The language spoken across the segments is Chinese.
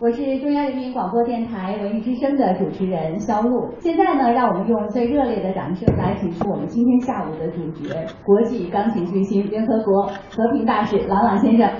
我是中央人民广播电台文艺之声的主持人肖璐。现在呢，让我们用最热烈的掌声来请出我们今天下午的主角——国际钢琴巨星、联合国和平大使郎朗先生。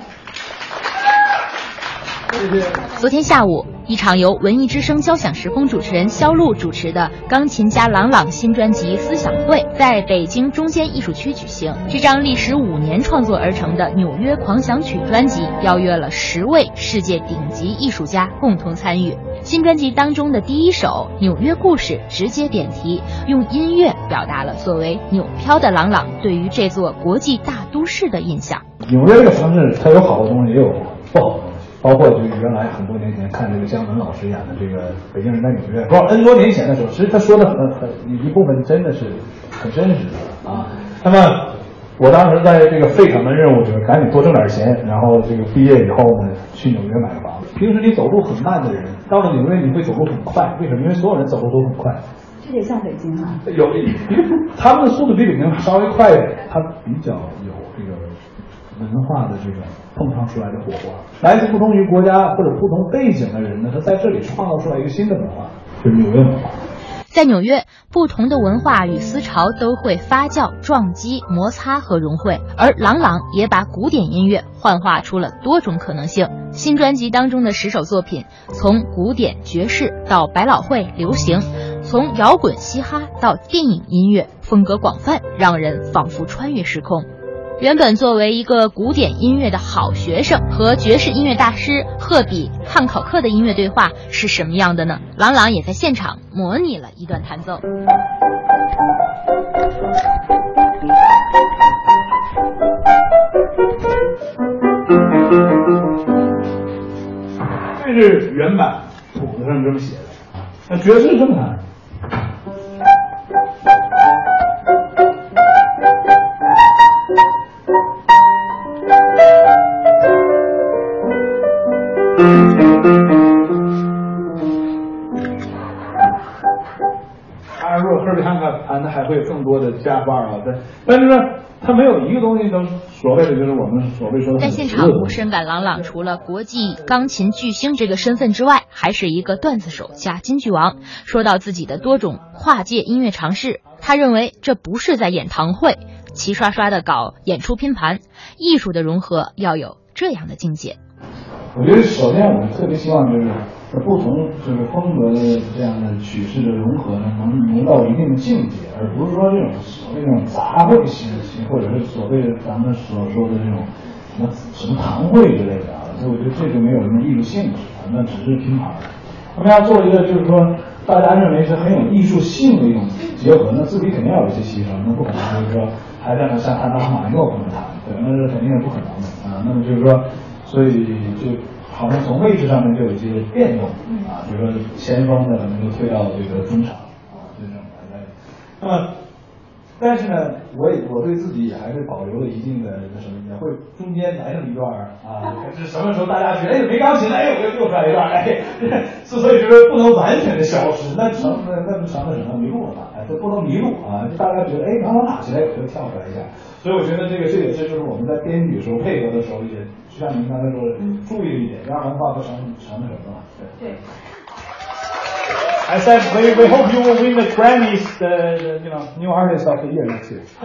谢谢昨天下午，一场由文艺之声交响时空主持人肖璐主持的钢琴家郎朗新专辑思想会在北京中间艺术区举行。这张历时五年创作而成的《纽约狂想曲》专辑，邀约了十位世界顶级艺术家共同参与。新专辑当中的第一首《纽约故事》直接点题，用音乐表达了作为纽漂的郎朗对于这座国际大都市的印象。纽约这个城市，它有好的东西，也有不好的。包括就是原来很多年前看这个姜文老师演的这个《北京人在纽约》，说 N 多年前的时候，其实他说的很很一部分真的是很真实的啊。那么我当时在这个费城的任务就是赶紧多挣点钱，然后这个毕业以后呢去纽约买个房子。平时你走路很慢的人，到了纽约你会走路很快，为什么？因为所有人走路都很快。这得像北京啊。有，他们的速度比北京稍微快一点，他比较有这个文化的这种。碰撞出来的火花，来自不同于国家或者不同背景的人呢，他在这里创造出来一个新的文化，就是纽约文化。在纽约，不同的文化与思潮都会发酵、撞击、摩擦和融汇，而郎朗也把古典音乐幻化出了多种可能性。新专辑当中的十首作品，从古典爵士到百老汇流行，从摇滚嘻哈到电影音乐，风格广泛，让人仿佛穿越时空。原本作为一个古典音乐的好学生，和爵士音乐大师赫比汉考克的音乐对话是什么样的呢？郎朗也在现场模拟了一段弹奏。这是原版谱子上这么写的，那爵士这么弹。当然，如果赫尔比汉克弹的还会有更多的加法啊，但但是呢，他没有一个东西能所谓的就是我们所谓说的。在现场，我深感朗朗除了国际钢琴巨星这个身份之外，还是一个段子手加金句王。说到自己的多种跨界音乐尝试，他认为这不是在演堂会，齐刷刷的搞演出拼盘，艺术的融合要有这样的境界。我觉得首先我们特别希望就是不同就是风格的这样的曲式的融合呢，能能到一定的境界，而不是说这种所谓那种杂烩型型，或者是所谓的咱们所说的这种什么什么堂会之类的啊。所以我觉得这就没有什么艺术性质，那只是拼盘。我们要做一个就是说大家认为是很有艺术性的一种结合，那自己肯定要有一些牺牲，那不可能就是说还在那像弹拉赫玛诺那么弹，对，那是肯定是不可能的啊。那么就是说。所以就好像从位置上面就有一些变动啊，比如说前锋的可能就退到这个中场啊，就这种来来。那么，但是呢，我也我对自己也还是保留了一定的那什么，也会中间来这么一段啊，是什么时候大家觉得哎没钢琴了，哎我又又出来一段，哎，之所以就是不能完全的消失，那成那那就成了什么迷路了嘛，哎，这不能迷路啊，就大家觉得哎刚刚打起来我就跳出来一下，所以我觉得这个这也是就是我们在编曲的时候配合的时候也。像您刚才说的，注意一点，让文化不成成什么了？对。对。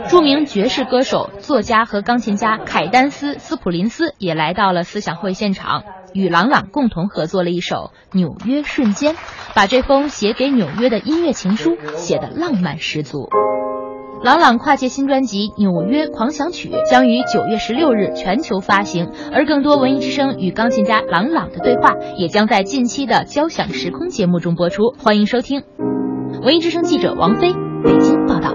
著名爵士歌手、作家和钢琴家凯丹斯·斯普林斯也来到了思想会现场，与朗朗共同合作了一首《纽约瞬间》，把这封写给纽约的音乐情书写得浪漫十足。朗朗跨界新专辑《纽约狂想曲》将于九月十六日全球发行，而更多文艺之声与钢琴家朗朗的对话也将在近期的交响时空节目中播出，欢迎收听。文艺之声记者王菲北京报道。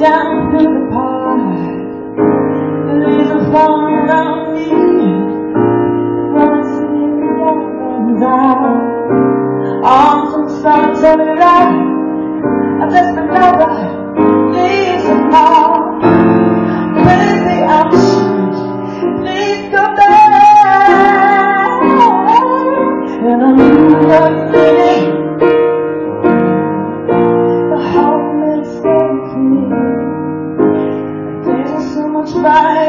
down to the park. by